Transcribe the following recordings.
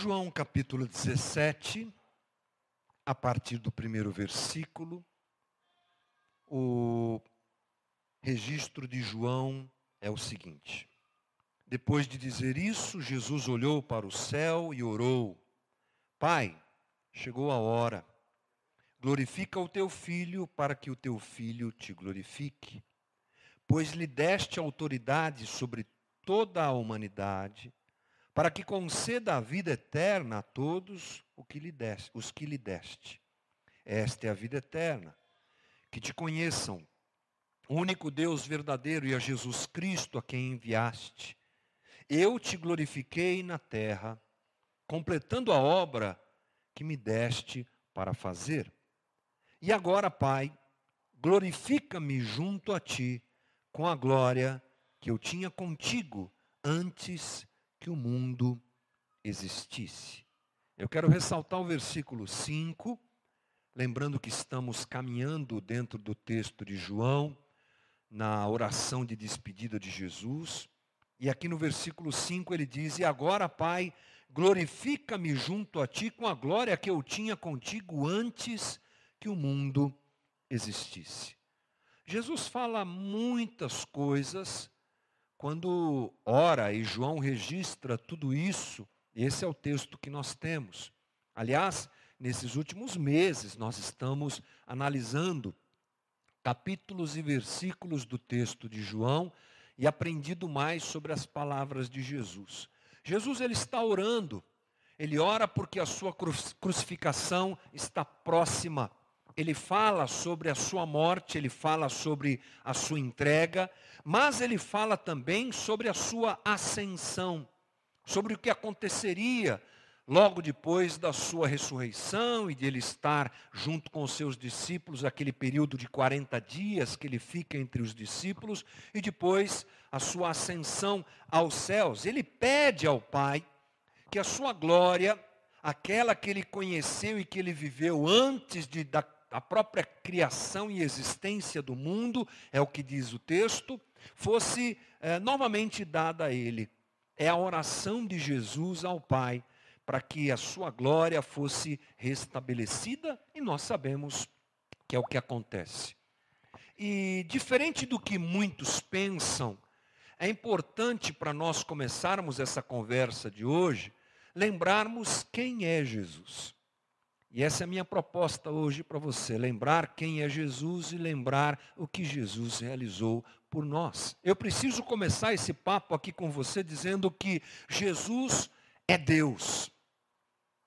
João capítulo 17, a partir do primeiro versículo, o registro de João é o seguinte: Depois de dizer isso, Jesus olhou para o céu e orou: Pai, chegou a hora. Glorifica o teu filho, para que o teu filho te glorifique. Pois lhe deste autoridade sobre toda a humanidade para que conceda a vida eterna a todos os que lhe deste. Esta é a vida eterna, que te conheçam, o único Deus verdadeiro e a Jesus Cristo a quem enviaste. Eu te glorifiquei na terra, completando a obra que me deste para fazer. E agora, Pai, glorifica-me junto a ti com a glória que eu tinha contigo antes que o mundo existisse. Eu quero ressaltar o versículo 5, lembrando que estamos caminhando dentro do texto de João, na oração de despedida de Jesus. E aqui no versículo 5 ele diz: E agora, Pai, glorifica-me junto a ti com a glória que eu tinha contigo antes que o mundo existisse. Jesus fala muitas coisas quando ora e João registra tudo isso, esse é o texto que nós temos. Aliás, nesses últimos meses nós estamos analisando capítulos e versículos do texto de João e aprendido mais sobre as palavras de Jesus. Jesus ele está orando. Ele ora porque a sua crucificação está próxima ele fala sobre a sua morte, ele fala sobre a sua entrega, mas ele fala também sobre a sua ascensão, sobre o que aconteceria logo depois da sua ressurreição e de ele estar junto com os seus discípulos, aquele período de 40 dias que ele fica entre os discípulos, e depois a sua ascensão aos céus. Ele pede ao Pai que a sua glória, aquela que ele conheceu e que ele viveu antes de, da a própria criação e existência do mundo, é o que diz o texto, fosse é, novamente dada a ele. É a oração de Jesus ao Pai para que a sua glória fosse restabelecida e nós sabemos que é o que acontece. E diferente do que muitos pensam, é importante para nós começarmos essa conversa de hoje, lembrarmos quem é Jesus. E essa é a minha proposta hoje para você: lembrar quem é Jesus e lembrar o que Jesus realizou por nós. Eu preciso começar esse papo aqui com você dizendo que Jesus é Deus.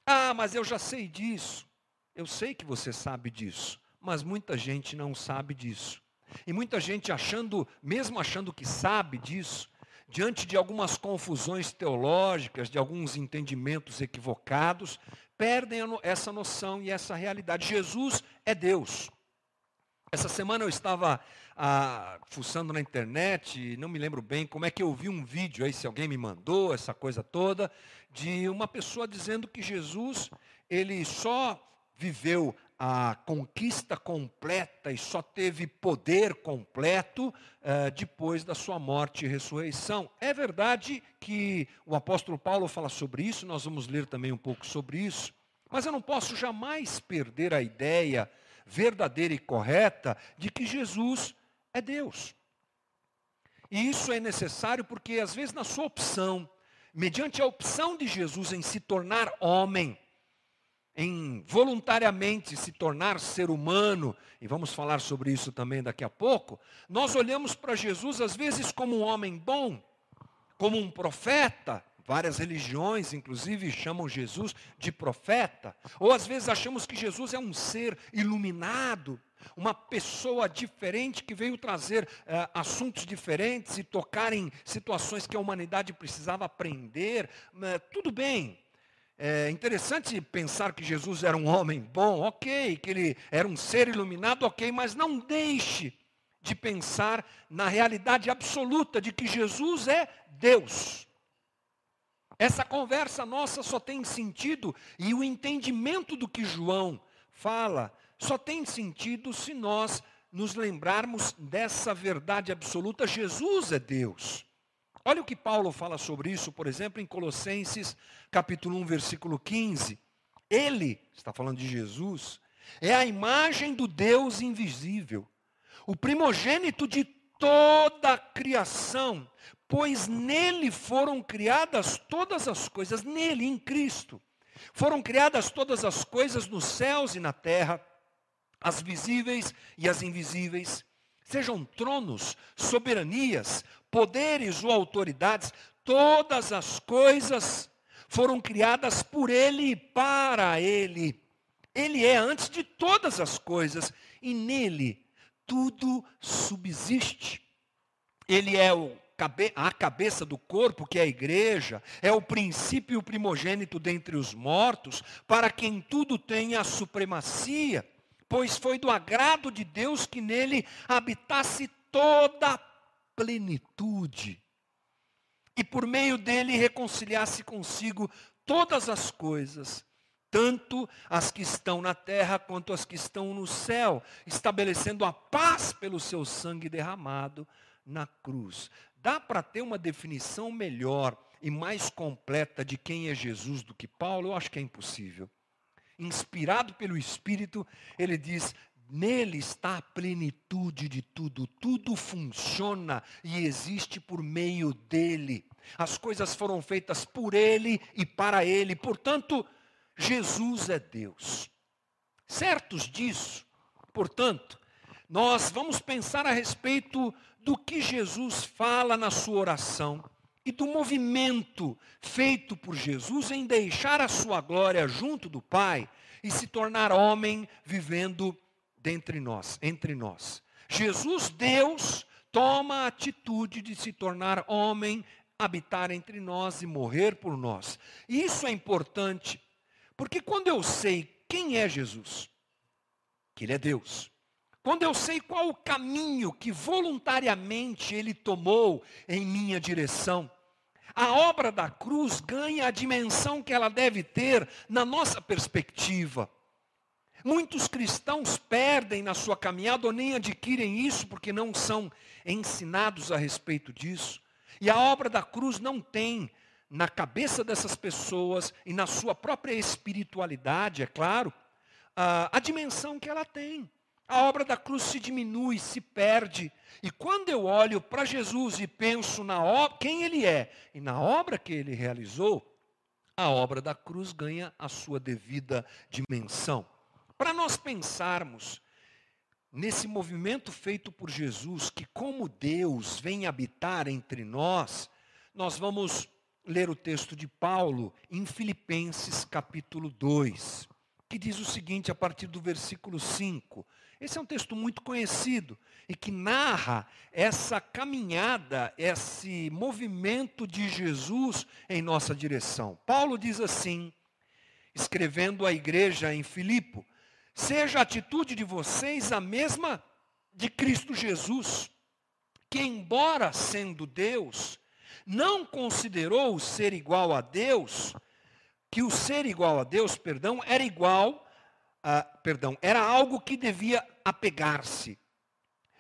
Ah, mas eu já sei disso. Eu sei que você sabe disso, mas muita gente não sabe disso. E muita gente achando, mesmo achando que sabe disso, diante de algumas confusões teológicas, de alguns entendimentos equivocados, perdem essa noção e essa realidade. Jesus é Deus. Essa semana eu estava ah, fuçando na internet, não me lembro bem como é que eu vi um vídeo aí, se alguém me mandou, essa coisa toda, de uma pessoa dizendo que Jesus, ele só viveu a conquista completa e só teve poder completo uh, depois da sua morte e ressurreição. É verdade que o apóstolo Paulo fala sobre isso, nós vamos ler também um pouco sobre isso, mas eu não posso jamais perder a ideia verdadeira e correta de que Jesus é Deus. E isso é necessário porque, às vezes, na sua opção, mediante a opção de Jesus em se tornar homem, em voluntariamente se tornar ser humano, e vamos falar sobre isso também daqui a pouco, nós olhamos para Jesus às vezes como um homem bom, como um profeta, várias religiões inclusive chamam Jesus de profeta, ou às vezes achamos que Jesus é um ser iluminado, uma pessoa diferente que veio trazer uh, assuntos diferentes e tocar em situações que a humanidade precisava aprender. Uh, tudo bem, é interessante pensar que Jesus era um homem bom, ok, que ele era um ser iluminado, ok, mas não deixe de pensar na realidade absoluta de que Jesus é Deus. Essa conversa nossa só tem sentido e o entendimento do que João fala só tem sentido se nós nos lembrarmos dessa verdade absoluta: Jesus é Deus. Olha o que Paulo fala sobre isso, por exemplo, em Colossenses, capítulo 1, versículo 15. Ele, está falando de Jesus, é a imagem do Deus invisível, o primogênito de toda a criação, pois nele foram criadas todas as coisas, nele, em Cristo. Foram criadas todas as coisas nos céus e na terra, as visíveis e as invisíveis, sejam tronos, soberanias, poderes ou autoridades, todas as coisas foram criadas por Ele e para Ele. Ele é antes de todas as coisas e nele tudo subsiste. Ele é o, a cabeça do corpo, que é a igreja, é o princípio primogênito dentre os mortos, para quem tudo tem a supremacia, pois foi do agrado de Deus que nele habitasse toda a plenitude. E por meio dele reconciliasse consigo todas as coisas, tanto as que estão na terra quanto as que estão no céu, estabelecendo a paz pelo seu sangue derramado na cruz. Dá para ter uma definição melhor e mais completa de quem é Jesus do que Paulo? Eu acho que é impossível. Inspirado pelo Espírito, ele diz: Nele está a plenitude de tudo, tudo funciona e existe por meio dele. As coisas foram feitas por ele e para ele, portanto, Jesus é Deus. Certos disso, portanto, nós vamos pensar a respeito do que Jesus fala na sua oração e do movimento feito por Jesus em deixar a sua glória junto do Pai e se tornar homem vivendo dentre nós, entre nós. Jesus, Deus, toma a atitude de se tornar homem, habitar entre nós e morrer por nós. E isso é importante, porque quando eu sei quem é Jesus, que Ele é Deus, quando eu sei qual o caminho que voluntariamente Ele tomou em minha direção, a obra da cruz ganha a dimensão que ela deve ter na nossa perspectiva. Muitos cristãos perdem na sua caminhada ou nem adquirem isso porque não são ensinados a respeito disso. E a obra da cruz não tem na cabeça dessas pessoas e na sua própria espiritualidade, é claro, a, a dimensão que ela tem. A obra da cruz se diminui, se perde. E quando eu olho para Jesus e penso na quem ele é e na obra que ele realizou, a obra da cruz ganha a sua devida dimensão. Para nós pensarmos nesse movimento feito por Jesus, que como Deus vem habitar entre nós, nós vamos ler o texto de Paulo em Filipenses capítulo 2, que diz o seguinte a partir do versículo 5. Esse é um texto muito conhecido e que narra essa caminhada, esse movimento de Jesus em nossa direção. Paulo diz assim, escrevendo à igreja em Filipe: Seja a atitude de vocês a mesma de Cristo Jesus, que, embora sendo Deus, não considerou o ser igual a Deus, que o ser igual a Deus, perdão, era igual, a, perdão, era algo que devia apegar-se.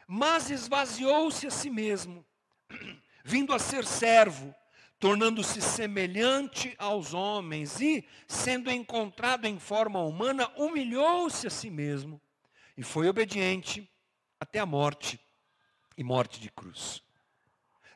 Mas esvaziou-se a si mesmo, vindo a ser servo, tornando-se semelhante aos homens e, sendo encontrado em forma humana, humilhou-se a si mesmo e foi obediente até a morte e morte de cruz.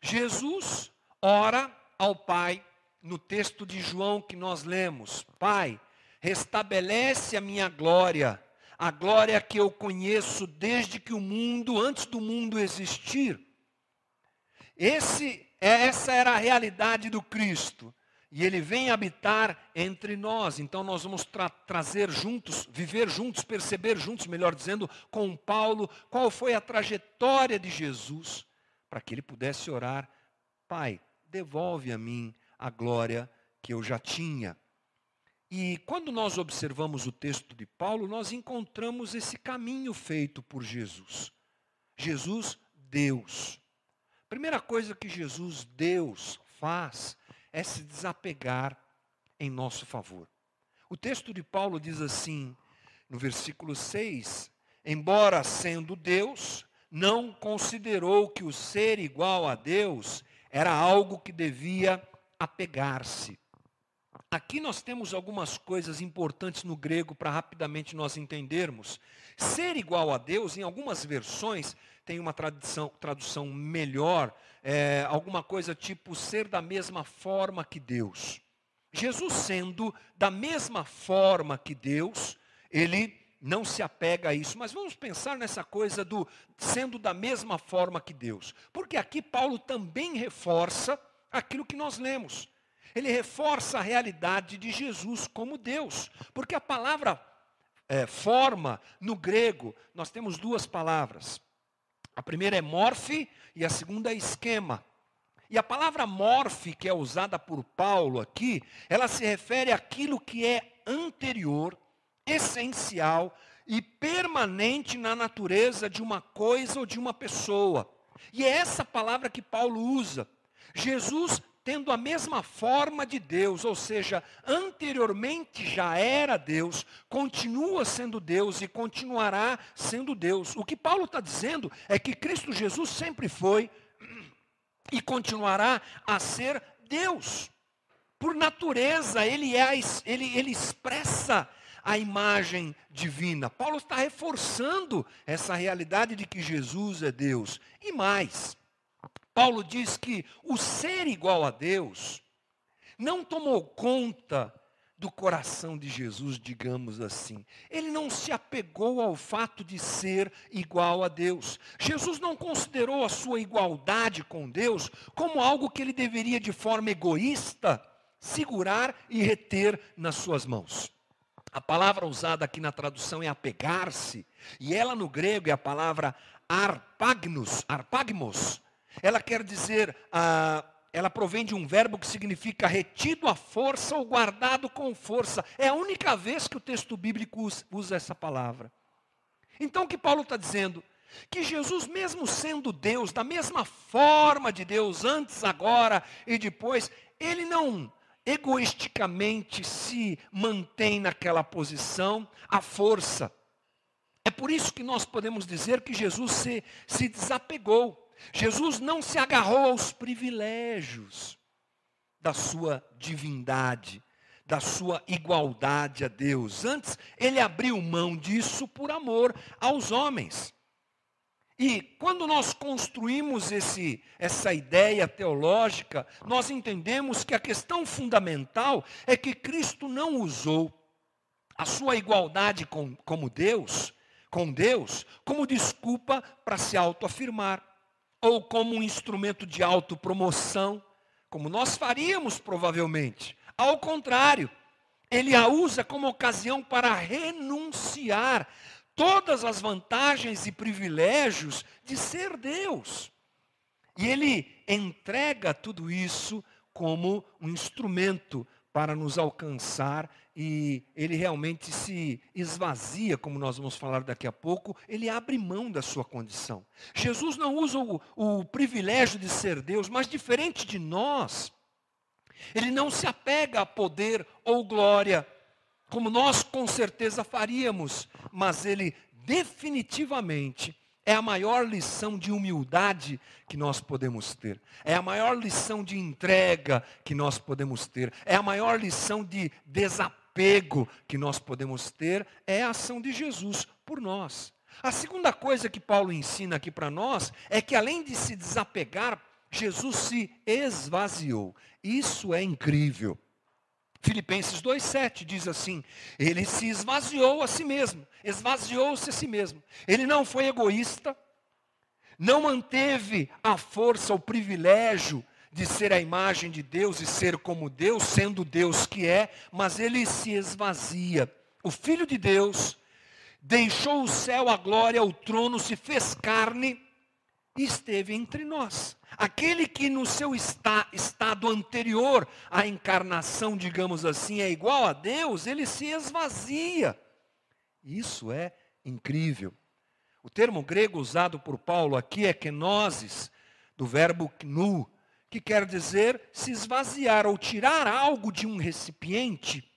Jesus ora ao Pai no texto de João que nós lemos: Pai, restabelece a minha glória, a glória que eu conheço desde que o mundo, antes do mundo existir. Esse é, essa era a realidade do Cristo. E ele vem habitar entre nós. Então nós vamos tra trazer juntos, viver juntos, perceber juntos, melhor dizendo, com Paulo, qual foi a trajetória de Jesus, para que ele pudesse orar: Pai, devolve a mim a glória que eu já tinha. E quando nós observamos o texto de Paulo, nós encontramos esse caminho feito por Jesus. Jesus, Deus. Primeira coisa que Jesus, Deus, faz é se desapegar em nosso favor. O texto de Paulo diz assim, no versículo 6: Embora sendo Deus, não considerou que o ser igual a Deus era algo que devia apegar-se. Aqui nós temos algumas coisas importantes no grego para rapidamente nós entendermos. Ser igual a Deus, em algumas versões, tem uma tradução, tradução melhor, é, alguma coisa tipo ser da mesma forma que Deus. Jesus sendo da mesma forma que Deus, ele não se apega a isso. Mas vamos pensar nessa coisa do sendo da mesma forma que Deus. Porque aqui Paulo também reforça aquilo que nós lemos ele reforça a realidade de Jesus como Deus. Porque a palavra é, forma, no grego, nós temos duas palavras. A primeira é morfe e a segunda é esquema. E a palavra morfe, que é usada por Paulo aqui, ela se refere àquilo que é anterior, essencial e permanente na natureza de uma coisa ou de uma pessoa. E é essa palavra que Paulo usa. Jesus tendo a mesma forma de Deus, ou seja, anteriormente já era Deus, continua sendo Deus e continuará sendo Deus. O que Paulo está dizendo é que Cristo Jesus sempre foi e continuará a ser Deus. Por natureza, ele, é, ele, ele expressa a imagem divina. Paulo está reforçando essa realidade de que Jesus é Deus. E mais, Paulo diz que o ser igual a Deus não tomou conta do coração de Jesus, digamos assim. Ele não se apegou ao fato de ser igual a Deus. Jesus não considerou a sua igualdade com Deus como algo que ele deveria, de forma egoísta, segurar e reter nas suas mãos. A palavra usada aqui na tradução é apegar-se, e ela no grego é a palavra arpagnos, arpagmos, ela quer dizer, ah, ela provém de um verbo que significa retido à força ou guardado com força. É a única vez que o texto bíblico usa essa palavra. Então o que Paulo está dizendo? Que Jesus, mesmo sendo Deus, da mesma forma de Deus, antes, agora e depois, ele não egoisticamente se mantém naquela posição, à força. É por isso que nós podemos dizer que Jesus se, se desapegou. Jesus não se agarrou aos privilégios da sua divindade, da sua igualdade a Deus. Antes, ele abriu mão disso por amor aos homens. E quando nós construímos esse, essa ideia teológica, nós entendemos que a questão fundamental é que Cristo não usou a sua igualdade com, como Deus, com Deus, como desculpa para se autoafirmar ou como um instrumento de autopromoção, como nós faríamos provavelmente. Ao contrário, ele a usa como ocasião para renunciar todas as vantagens e privilégios de ser Deus. E ele entrega tudo isso como um instrumento para nos alcançar e ele realmente se esvazia, como nós vamos falar daqui a pouco, ele abre mão da sua condição. Jesus não usa o, o privilégio de ser Deus, mas diferente de nós, ele não se apega a poder ou glória, como nós com certeza faríamos, mas ele definitivamente é a maior lição de humildade que nós podemos ter. É a maior lição de entrega que nós podemos ter. É a maior lição de desapego que nós podemos ter. É a ação de Jesus por nós. A segunda coisa que Paulo ensina aqui para nós é que além de se desapegar, Jesus se esvaziou. Isso é incrível. Filipenses 2,7 diz assim: Ele se esvaziou a si mesmo, esvaziou-se a si mesmo. Ele não foi egoísta, não manteve a força, o privilégio de ser a imagem de Deus e ser como Deus, sendo Deus que é, mas ele se esvazia. O Filho de Deus deixou o céu, a glória, o trono, se fez carne e esteve entre nós. Aquele que no seu está, estado anterior à encarnação, digamos assim, é igual a Deus, ele se esvazia. Isso é incrível. O termo grego usado por Paulo aqui é kenosis, do verbo knu, que quer dizer se esvaziar ou tirar algo de um recipiente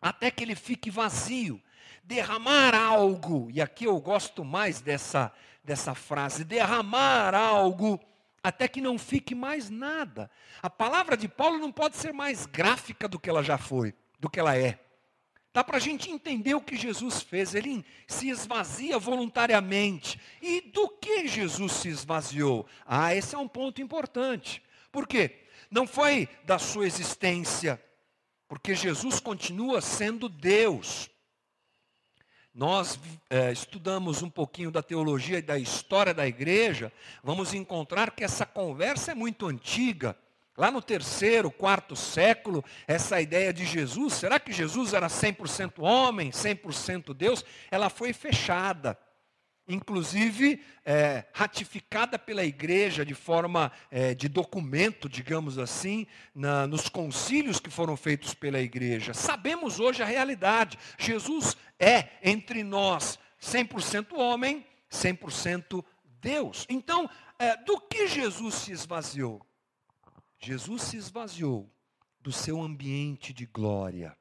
até que ele fique vazio. Derramar algo, e aqui eu gosto mais dessa, dessa frase, derramar algo até que não fique mais nada. A palavra de Paulo não pode ser mais gráfica do que ela já foi, do que ela é. Dá para a gente entender o que Jesus fez. Ele se esvazia voluntariamente. E do que Jesus se esvaziou? Ah, esse é um ponto importante. Por quê? Não foi da sua existência, porque Jesus continua sendo Deus. Nós é, estudamos um pouquinho da teologia e da história da igreja, vamos encontrar que essa conversa é muito antiga. Lá no terceiro, quarto século, essa ideia de Jesus, será que Jesus era 100% homem, 100% Deus? Ela foi fechada inclusive é, ratificada pela igreja de forma é, de documento, digamos assim, na, nos concílios que foram feitos pela igreja. Sabemos hoje a realidade. Jesus é entre nós 100% homem, 100% Deus. Então, é, do que Jesus se esvaziou? Jesus se esvaziou do seu ambiente de glória.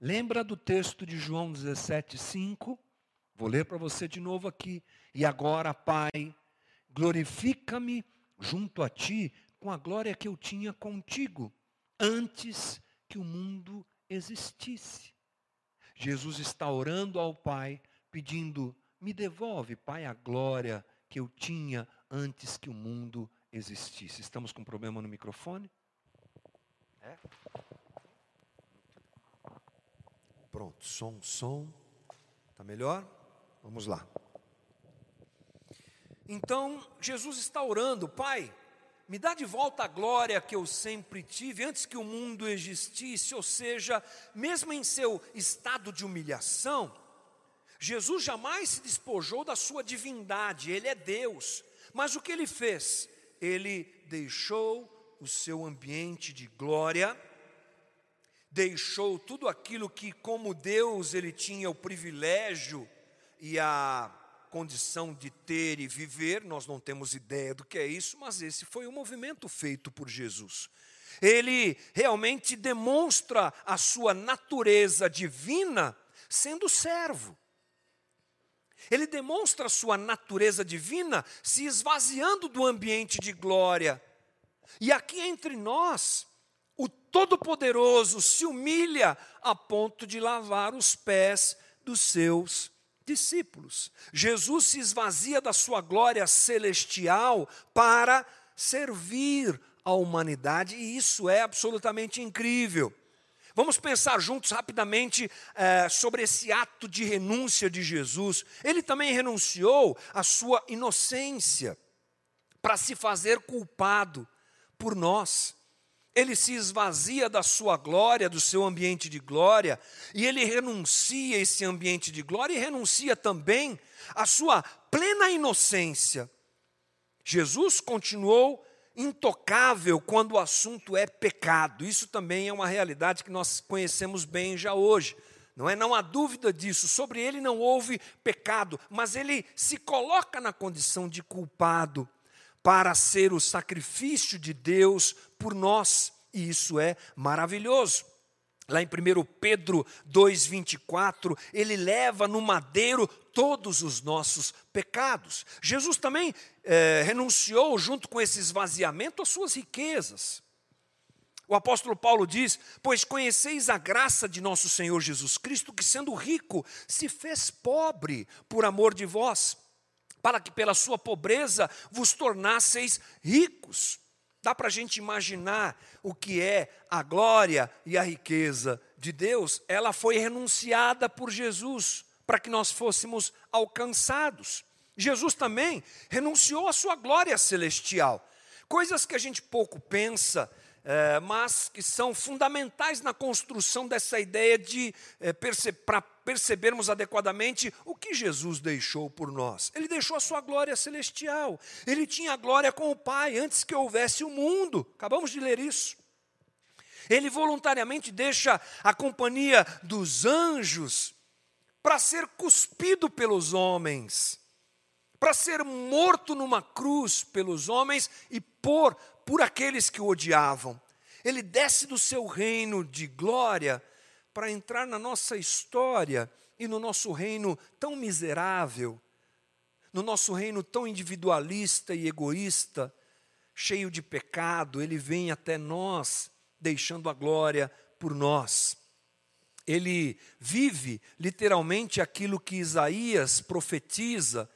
Lembra do texto de João 17, 5? Vou ler para você de novo aqui. E agora, Pai, glorifica-me junto a ti com a glória que eu tinha contigo antes que o mundo existisse. Jesus está orando ao Pai, pedindo: me devolve, Pai, a glória que eu tinha antes que o mundo existisse. Estamos com problema no microfone? É? Pronto, som, som. Está melhor? Vamos lá. Então, Jesus está orando, Pai, me dá de volta a glória que eu sempre tive antes que o mundo existisse, ou seja, mesmo em seu estado de humilhação, Jesus jamais se despojou da sua divindade, ele é Deus. Mas o que ele fez? Ele deixou o seu ambiente de glória, deixou tudo aquilo que, como Deus, ele tinha o privilégio e a condição de ter e viver, nós não temos ideia do que é isso, mas esse foi o movimento feito por Jesus. Ele realmente demonstra a sua natureza divina sendo servo. Ele demonstra a sua natureza divina se esvaziando do ambiente de glória. E aqui entre nós, o Todo-Poderoso se humilha a ponto de lavar os pés dos seus discípulos. Jesus se esvazia da sua glória celestial para servir a humanidade, e isso é absolutamente incrível. Vamos pensar juntos rapidamente é, sobre esse ato de renúncia de Jesus. Ele também renunciou à sua inocência para se fazer culpado por nós ele se esvazia da sua glória, do seu ambiente de glória, e ele renuncia a esse ambiente de glória e renuncia também à sua plena inocência. Jesus continuou intocável quando o assunto é pecado. Isso também é uma realidade que nós conhecemos bem já hoje. Não é? Não há dúvida disso. Sobre ele não houve pecado, mas ele se coloca na condição de culpado para ser o sacrifício de Deus por nós, e isso é maravilhoso. Lá em 1 Pedro 2,24, ele leva no madeiro todos os nossos pecados. Jesus também é, renunciou, junto com esse esvaziamento, às suas riquezas. O apóstolo Paulo diz: Pois conheceis a graça de nosso Senhor Jesus Cristo, que sendo rico, se fez pobre por amor de vós para que pela sua pobreza vos tornasseis ricos. Dá para a gente imaginar o que é a glória e a riqueza de Deus? Ela foi renunciada por Jesus para que nós fôssemos alcançados. Jesus também renunciou à sua glória celestial. Coisas que a gente pouco pensa, é, mas que são fundamentais na construção dessa ideia de é, perce para percebermos adequadamente o que Jesus deixou por nós. Ele deixou a sua glória celestial. Ele tinha glória com o Pai antes que houvesse o mundo. Acabamos de ler isso. Ele voluntariamente deixa a companhia dos anjos para ser cuspido pelos homens, para ser morto numa cruz pelos homens e por por aqueles que o odiavam. Ele desce do seu reino de glória para entrar na nossa história e no nosso reino tão miserável. no nosso reino tão individualista e egoísta, cheio de pecado, ele vem até nós, deixando a glória por nós. Ele vive literalmente aquilo que Isaías profetiza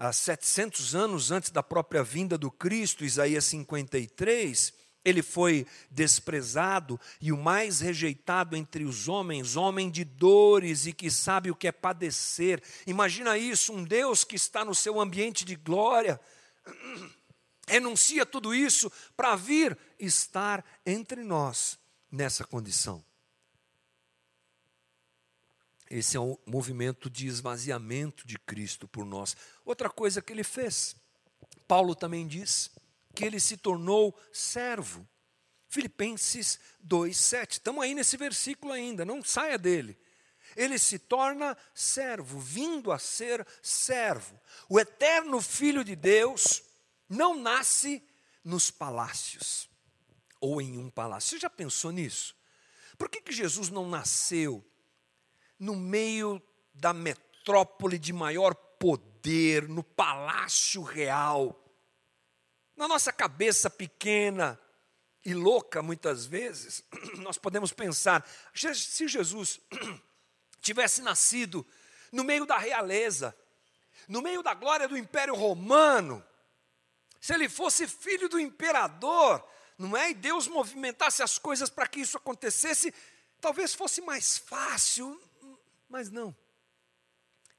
há 700 anos antes da própria vinda do Cristo, Isaías 53. Ele foi desprezado e o mais rejeitado entre os homens, homem de dores e que sabe o que é padecer. Imagina isso, um Deus que está no seu ambiente de glória, renuncia tudo isso para vir estar entre nós nessa condição. Esse é um movimento de esvaziamento de Cristo por nós. Outra coisa que ele fez, Paulo também diz que ele se tornou servo. Filipenses 2:7. Estamos aí nesse versículo ainda, não saia dele. Ele se torna servo, vindo a ser servo. O eterno filho de Deus não nasce nos palácios ou em um palácio. Você já pensou nisso? Por que, que Jesus não nasceu no meio da metrópole de maior poder, no palácio real. Na nossa cabeça pequena e louca, muitas vezes, nós podemos pensar: se Jesus tivesse nascido no meio da realeza, no meio da glória do Império Romano, se ele fosse filho do imperador, não é? E Deus movimentasse as coisas para que isso acontecesse, talvez fosse mais fácil. Mas não.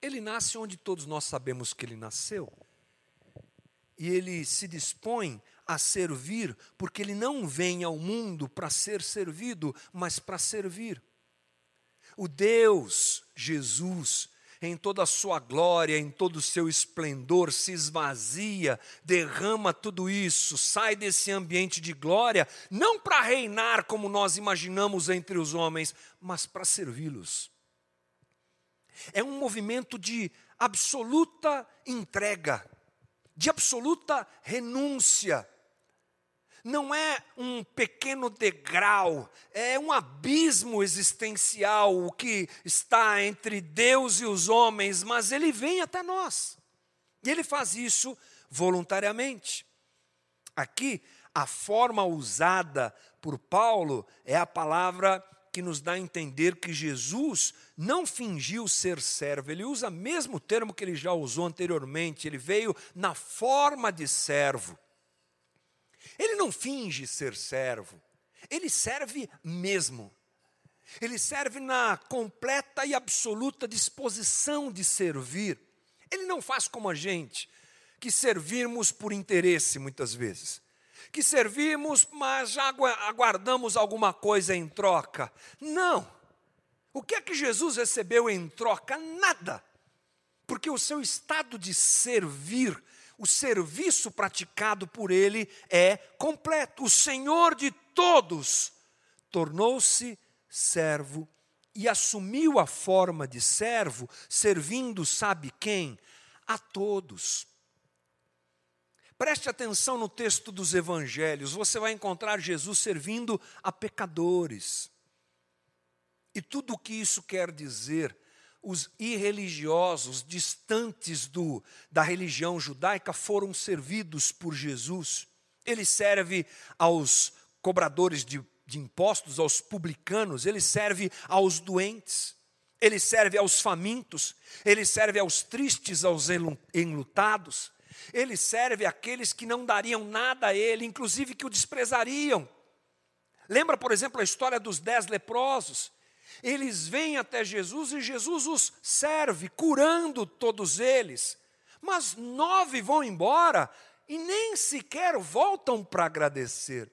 Ele nasce onde todos nós sabemos que ele nasceu. E ele se dispõe a servir, porque ele não vem ao mundo para ser servido, mas para servir. O Deus, Jesus, em toda a sua glória, em todo o seu esplendor, se esvazia, derrama tudo isso, sai desse ambiente de glória, não para reinar como nós imaginamos entre os homens, mas para servi-los. É um movimento de absoluta entrega, de absoluta renúncia. Não é um pequeno degrau, é um abismo existencial o que está entre Deus e os homens, mas ele vem até nós. E ele faz isso voluntariamente. Aqui, a forma usada por Paulo é a palavra que nos dá a entender que Jesus não fingiu ser servo, ele usa o mesmo termo que ele já usou anteriormente, ele veio na forma de servo. Ele não finge ser servo, ele serve mesmo. Ele serve na completa e absoluta disposição de servir. Ele não faz como a gente, que servimos por interesse muitas vezes que servimos, mas já aguardamos alguma coisa em troca. Não. O que é que Jesus recebeu em troca? Nada. Porque o seu estado de servir, o serviço praticado por ele é completo. O Senhor de todos tornou-se servo e assumiu a forma de servo, servindo, sabe quem? A todos. Preste atenção no texto dos evangelhos, você vai encontrar Jesus servindo a pecadores. E tudo o que isso quer dizer, os irreligiosos, distantes do, da religião judaica, foram servidos por Jesus. Ele serve aos cobradores de, de impostos, aos publicanos, ele serve aos doentes, ele serve aos famintos, ele serve aos tristes, aos enlutados ele serve aqueles que não dariam nada a ele, inclusive que o desprezariam. Lembra, por exemplo, a história dos dez leprosos? Eles vêm até Jesus e Jesus os serve, curando todos eles. Mas nove vão embora e nem sequer voltam para agradecer.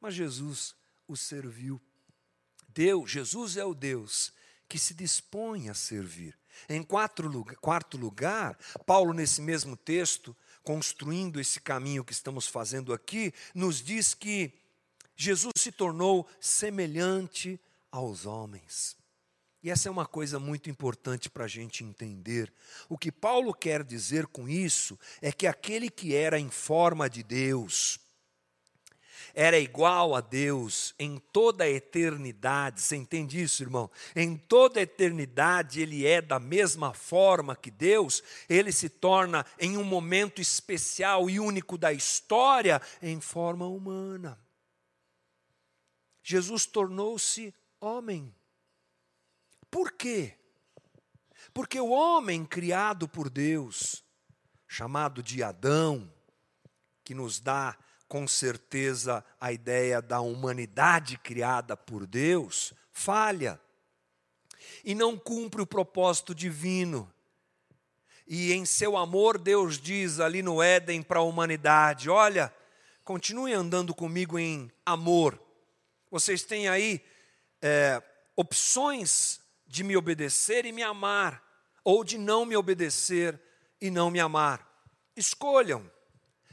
Mas Jesus os serviu. Deus, Jesus é o Deus que se dispõe a servir. Em quarto lugar, Paulo, nesse mesmo texto, construindo esse caminho que estamos fazendo aqui, nos diz que Jesus se tornou semelhante aos homens. E essa é uma coisa muito importante para a gente entender. O que Paulo quer dizer com isso é que aquele que era em forma de Deus, era igual a Deus em toda a eternidade. Você entende isso, irmão? Em toda a eternidade ele é da mesma forma que Deus, ele se torna em um momento especial e único da história em forma humana. Jesus tornou-se homem. Por quê? Porque o homem criado por Deus, chamado de Adão, que nos dá com certeza a ideia da humanidade criada por Deus, falha e não cumpre o propósito divino. E em seu amor, Deus diz ali no Éden para a humanidade: olha, continue andando comigo em amor. Vocês têm aí é, opções de me obedecer e me amar, ou de não me obedecer e não me amar. Escolham.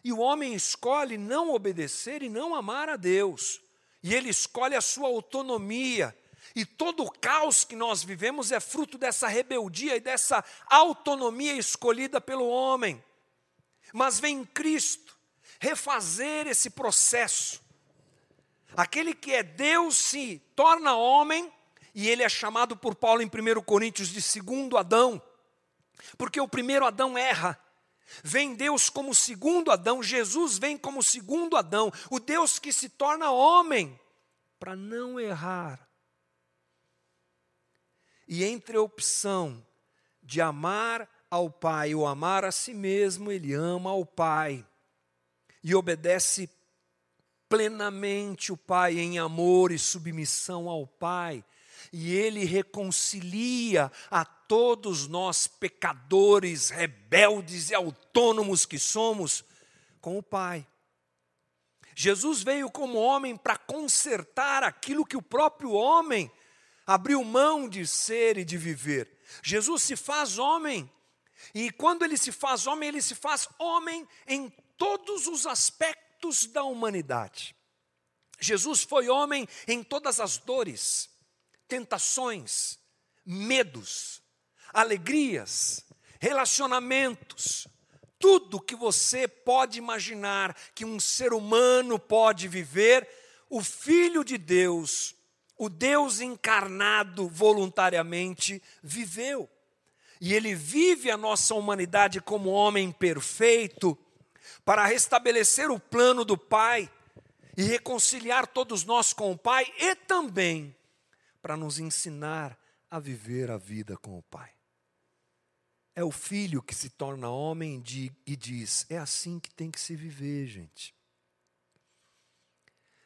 E o homem escolhe não obedecer e não amar a Deus. E ele escolhe a sua autonomia. E todo o caos que nós vivemos é fruto dessa rebeldia e dessa autonomia escolhida pelo homem. Mas vem Cristo refazer esse processo. Aquele que é Deus se torna homem, e ele é chamado por Paulo em 1 Coríntios de segundo Adão, porque o primeiro Adão erra. Vem Deus como segundo Adão, Jesus vem como segundo Adão, o Deus que se torna homem para não errar. E entre a opção de amar ao Pai ou amar a si mesmo, ele ama ao Pai e obedece plenamente o Pai em amor e submissão ao Pai e ele reconcilia a todos nós, pecadores, rebeldes e autônomos que somos, com o Pai. Jesus veio como homem para consertar aquilo que o próprio homem abriu mão de ser e de viver. Jesus se faz homem, e quando ele se faz homem, ele se faz homem em todos os aspectos da humanidade. Jesus foi homem em todas as dores, tentações, medos, alegrias, relacionamentos, tudo que você pode imaginar que um ser humano pode viver, o Filho de Deus, o Deus encarnado voluntariamente, viveu. E ele vive a nossa humanidade como homem perfeito, para restabelecer o plano do Pai e reconciliar todos nós com o Pai e também para nos ensinar a viver a vida com o Pai. É o filho que se torna homem e diz: é assim que tem que se viver, gente.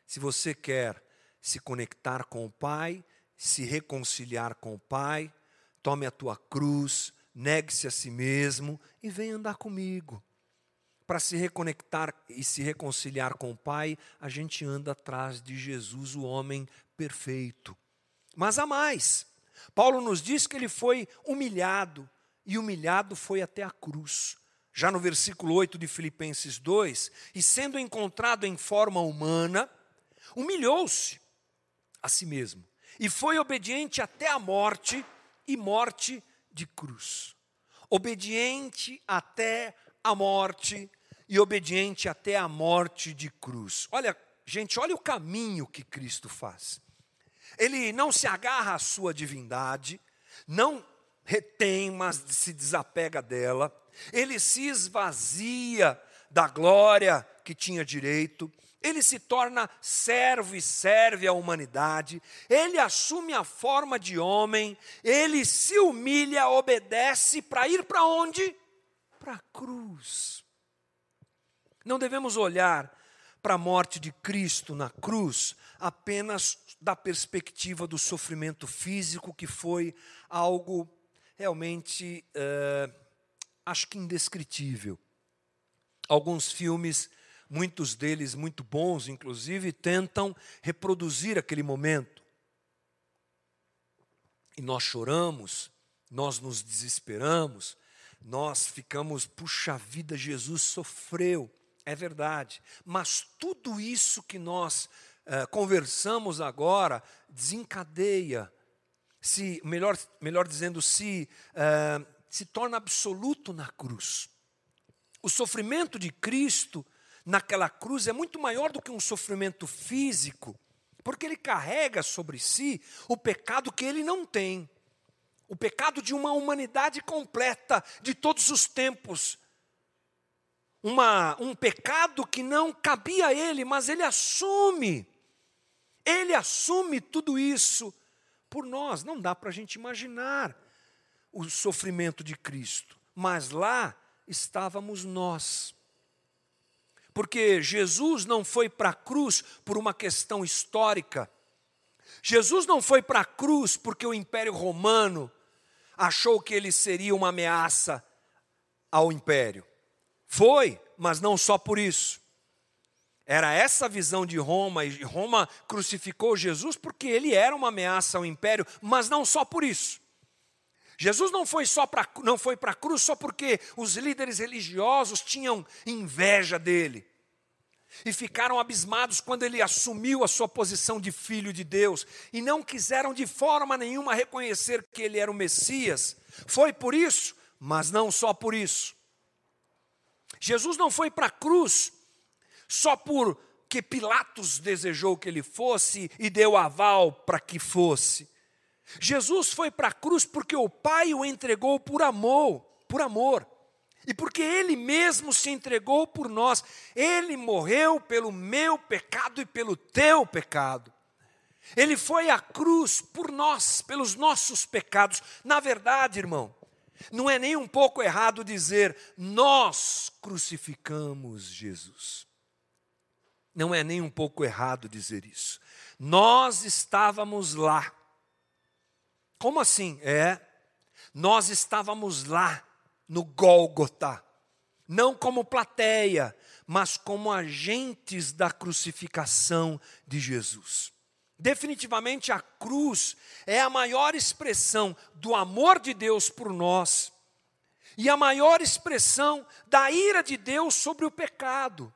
Se você quer se conectar com o Pai, se reconciliar com o Pai, tome a tua cruz, negue-se a si mesmo e venha andar comigo. Para se reconectar e se reconciliar com o Pai, a gente anda atrás de Jesus, o homem perfeito. Mas há mais. Paulo nos diz que ele foi humilhado, e humilhado foi até a cruz. Já no versículo 8 de Filipenses 2, e sendo encontrado em forma humana, humilhou-se a si mesmo, e foi obediente até a morte e morte de cruz. Obediente até a morte e obediente até a morte de cruz. Olha, gente, olha o caminho que Cristo faz. Ele não se agarra à sua divindade, não retém, mas se desapega dela. Ele se esvazia da glória que tinha direito. Ele se torna servo e serve à humanidade. Ele assume a forma de homem. Ele se humilha, obedece para ir para onde? Para a cruz. Não devemos olhar para a morte de Cristo na cruz apenas da perspectiva do sofrimento físico, que foi algo realmente, é, acho que indescritível. Alguns filmes, muitos deles muito bons, inclusive, tentam reproduzir aquele momento. E nós choramos, nós nos desesperamos, nós ficamos, puxa vida, Jesus sofreu. É verdade. Mas tudo isso que nós uh, conversamos agora desencadeia, se melhor, melhor dizendo, se, uh, se torna absoluto na cruz. O sofrimento de Cristo naquela cruz é muito maior do que um sofrimento físico, porque ele carrega sobre si o pecado que ele não tem. O pecado de uma humanidade completa, de todos os tempos. Uma, um pecado que não cabia a ele, mas ele assume. Ele assume tudo isso por nós. Não dá para a gente imaginar o sofrimento de Cristo, mas lá estávamos nós. Porque Jesus não foi para a cruz por uma questão histórica. Jesus não foi para a cruz porque o Império Romano achou que ele seria uma ameaça ao império. Foi, mas não só por isso. Era essa visão de Roma, e Roma crucificou Jesus porque ele era uma ameaça ao império, mas não só por isso. Jesus não foi só para não foi para a cruz só porque os líderes religiosos tinham inveja dele. E ficaram abismados quando ele assumiu a sua posição de filho de Deus e não quiseram de forma nenhuma reconhecer que ele era o Messias. Foi por isso, mas não só por isso. Jesus não foi para a cruz só porque Pilatos desejou que ele fosse e deu aval para que fosse. Jesus foi para a cruz porque o Pai o entregou por amor, por amor. E porque Ele mesmo se entregou por nós, Ele morreu pelo meu pecado e pelo teu pecado. Ele foi à cruz por nós, pelos nossos pecados. Na verdade, irmão, não é nem um pouco errado dizer nós crucificamos Jesus. Não é nem um pouco errado dizer isso. Nós estávamos lá. Como assim? É, nós estávamos lá no Gólgota, não como plateia, mas como agentes da crucificação de Jesus. Definitivamente a cruz é a maior expressão do amor de Deus por nós e a maior expressão da ira de Deus sobre o pecado.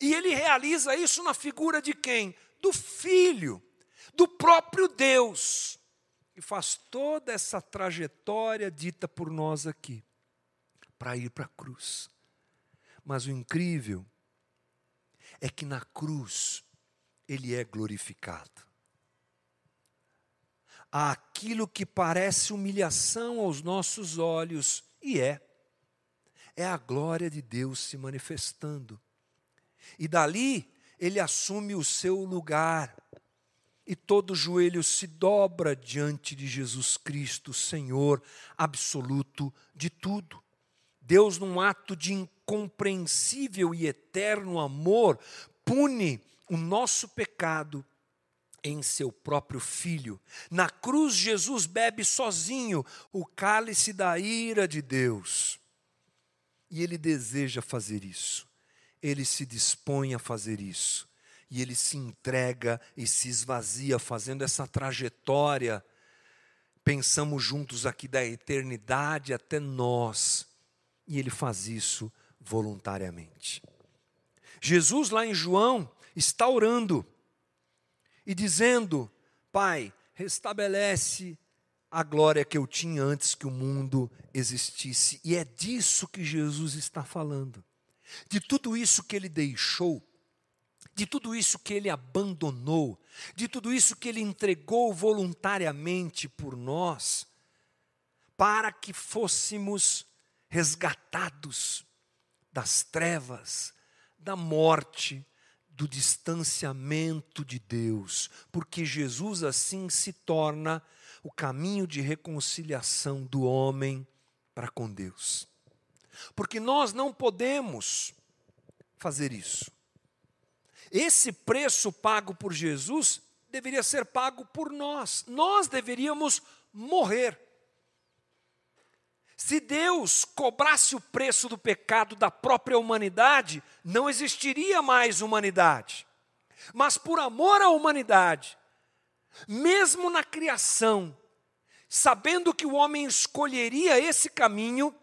E ele realiza isso na figura de quem? Do Filho, do próprio Deus, e faz toda essa trajetória dita por nós aqui para ir para a cruz. Mas o incrível é que na cruz ele é glorificado. Aquilo que parece humilhação aos nossos olhos, e é, é a glória de Deus se manifestando. E dali ele assume o seu lugar, e todo joelho se dobra diante de Jesus Cristo, Senhor absoluto de tudo. Deus, num ato de incompreensível e eterno amor, pune o nosso pecado em seu próprio filho. Na cruz, Jesus bebe sozinho o cálice da ira de Deus. E ele deseja fazer isso. Ele se dispõe a fazer isso. E ele se entrega e se esvazia, fazendo essa trajetória. Pensamos juntos aqui da eternidade até nós e ele faz isso voluntariamente. Jesus, lá em João, está orando e dizendo: Pai, restabelece a glória que eu tinha antes que o mundo existisse. E é disso que Jesus está falando. De tudo isso que ele deixou, de tudo isso que ele abandonou, de tudo isso que ele entregou voluntariamente por nós, para que fôssemos resgatados das trevas, da morte, do distanciamento de Deus, porque Jesus assim se torna o caminho de reconciliação do homem para com Deus. Porque nós não podemos fazer isso. Esse preço pago por Jesus deveria ser pago por nós. Nós deveríamos morrer. Se Deus cobrasse o preço do pecado da própria humanidade, não existiria mais humanidade. Mas por amor à humanidade, mesmo na criação, sabendo que o homem escolheria esse caminho,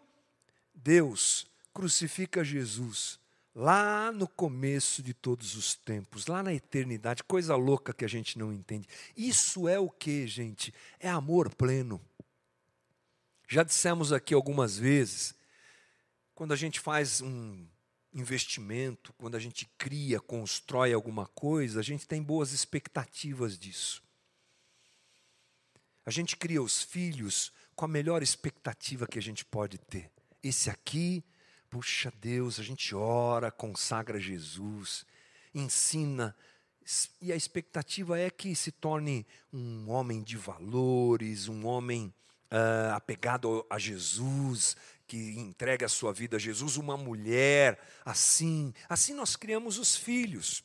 Deus crucifica Jesus lá no começo de todos os tempos, lá na eternidade, coisa louca que a gente não entende. Isso é o que, gente? É amor pleno. Já dissemos aqui algumas vezes, quando a gente faz um, investimento, quando a gente cria, constrói alguma coisa, a gente tem boas expectativas disso. A gente cria os filhos com a melhor expectativa que a gente pode ter. Esse aqui, puxa Deus, a gente ora, consagra Jesus, ensina, e a expectativa é que se torne um homem de valores, um homem uh, apegado a Jesus, que entrega a sua vida a Jesus, uma mulher assim. Assim nós criamos os filhos.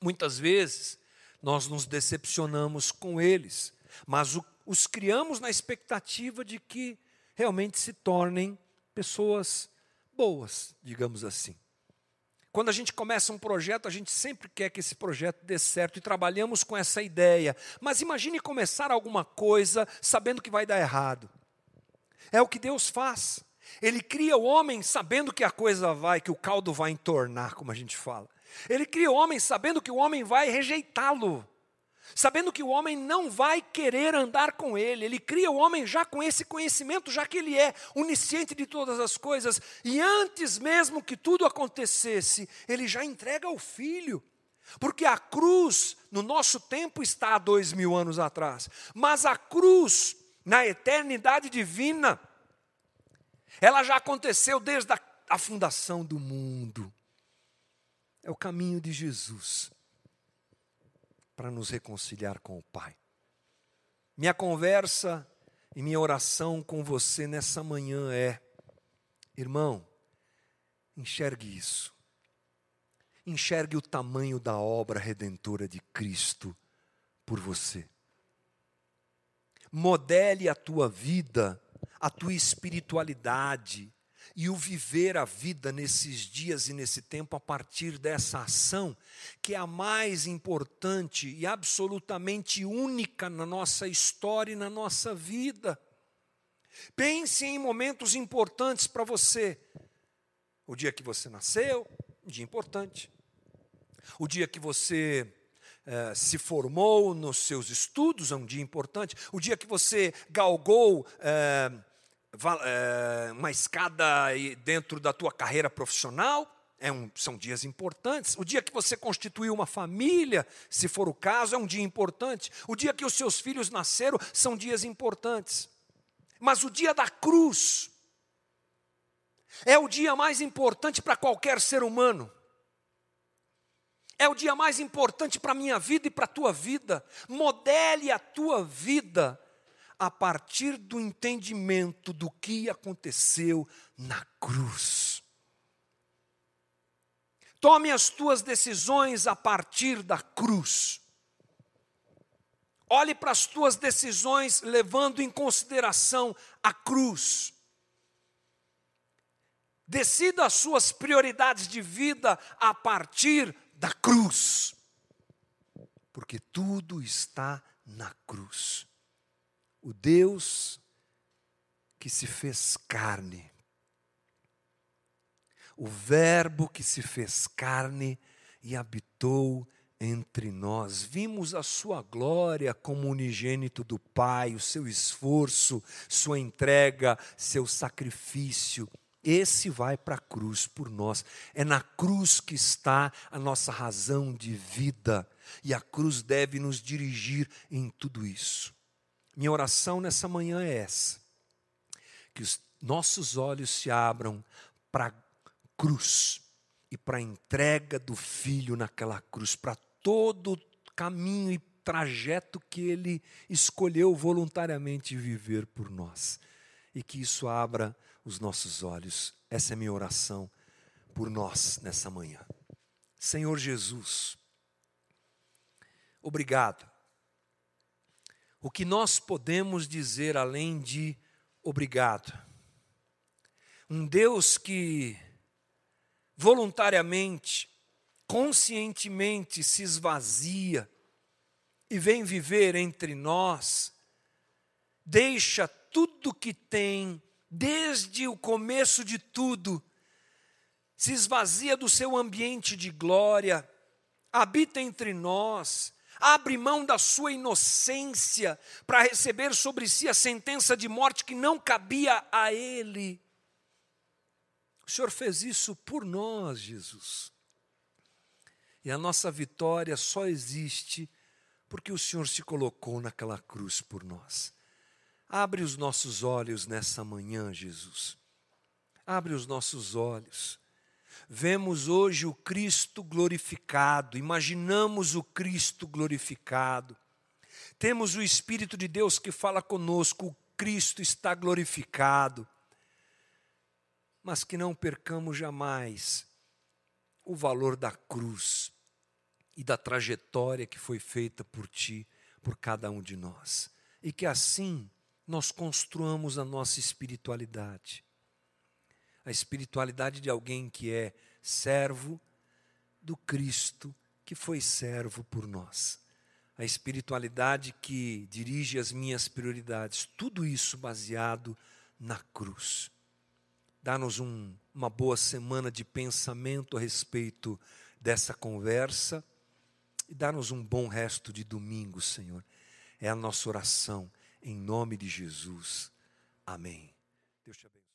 Muitas vezes nós nos decepcionamos com eles, mas o, os criamos na expectativa de que realmente se tornem pessoas boas, digamos assim. Quando a gente começa um projeto, a gente sempre quer que esse projeto dê certo e trabalhamos com essa ideia. Mas imagine começar alguma coisa sabendo que vai dar errado. É o que Deus faz. Ele cria o homem sabendo que a coisa vai, que o caldo vai entornar, como a gente fala. Ele cria o homem sabendo que o homem vai rejeitá-lo, sabendo que o homem não vai querer andar com ele. Ele cria o homem já com esse conhecimento, já que ele é onisciente de todas as coisas, e antes mesmo que tudo acontecesse, ele já entrega o filho. Porque a cruz, no nosso tempo, está há dois mil anos atrás, mas a cruz, na eternidade divina, ela já aconteceu desde a, a fundação do mundo. É o caminho de Jesus para nos reconciliar com o Pai. Minha conversa e minha oração com você nessa manhã é: irmão, enxergue isso. Enxergue o tamanho da obra redentora de Cristo por você. Modele a tua vida a tua espiritualidade e o viver a vida nesses dias e nesse tempo a partir dessa ação, que é a mais importante e absolutamente única na nossa história e na nossa vida. Pense em momentos importantes para você. O dia que você nasceu, dia importante. O dia que você eh, se formou nos seus estudos, é um dia importante. O dia que você galgou eh, uma escada dentro da tua carreira profissional, é um, são dias importantes. O dia que você constituiu uma família, se for o caso, é um dia importante. O dia que os seus filhos nasceram, são dias importantes. Mas o dia da cruz é o dia mais importante para qualquer ser humano. É o dia mais importante para a minha vida e para a tua vida. Modele a tua vida a partir do entendimento do que aconteceu na cruz. Tome as tuas decisões a partir da cruz. Olhe para as tuas decisões levando em consideração a cruz. Decida as suas prioridades de vida a partir da cruz, porque tudo está na cruz. O Deus que se fez carne, o Verbo que se fez carne e habitou entre nós. Vimos a sua glória como unigênito do Pai, o seu esforço, sua entrega, seu sacrifício esse vai para a cruz por nós. É na cruz que está a nossa razão de vida. E a cruz deve nos dirigir em tudo isso. Minha oração nessa manhã é essa: que os nossos olhos se abram para a cruz e para a entrega do Filho naquela cruz, para todo o caminho e trajeto que ele escolheu voluntariamente viver por nós. E que isso abra os nossos olhos. Essa é a minha oração por nós nessa manhã. Senhor Jesus, obrigado. O que nós podemos dizer além de obrigado? Um Deus que voluntariamente, conscientemente se esvazia e vem viver entre nós, deixa tudo que tem desde o começo de tudo, se esvazia do seu ambiente de glória, habita entre nós, abre mão da sua inocência para receber sobre si a sentença de morte que não cabia a ele. O Senhor fez isso por nós, Jesus. E a nossa vitória só existe porque o Senhor se colocou naquela cruz por nós. Abre os nossos olhos nessa manhã, Jesus. Abre os nossos olhos. Vemos hoje o Cristo glorificado, imaginamos o Cristo glorificado. Temos o Espírito de Deus que fala conosco, o Cristo está glorificado. Mas que não percamos jamais o valor da cruz e da trajetória que foi feita por ti, por cada um de nós. E que assim nós construamos a nossa espiritualidade. A espiritualidade de alguém que é servo do Cristo que foi servo por nós. A espiritualidade que dirige as minhas prioridades. Tudo isso baseado na cruz. Dá-nos um, uma boa semana de pensamento a respeito dessa conversa e dá-nos um bom resto de domingo, Senhor. É a nossa oração, em nome de Jesus. Amém. Deus te abençoe.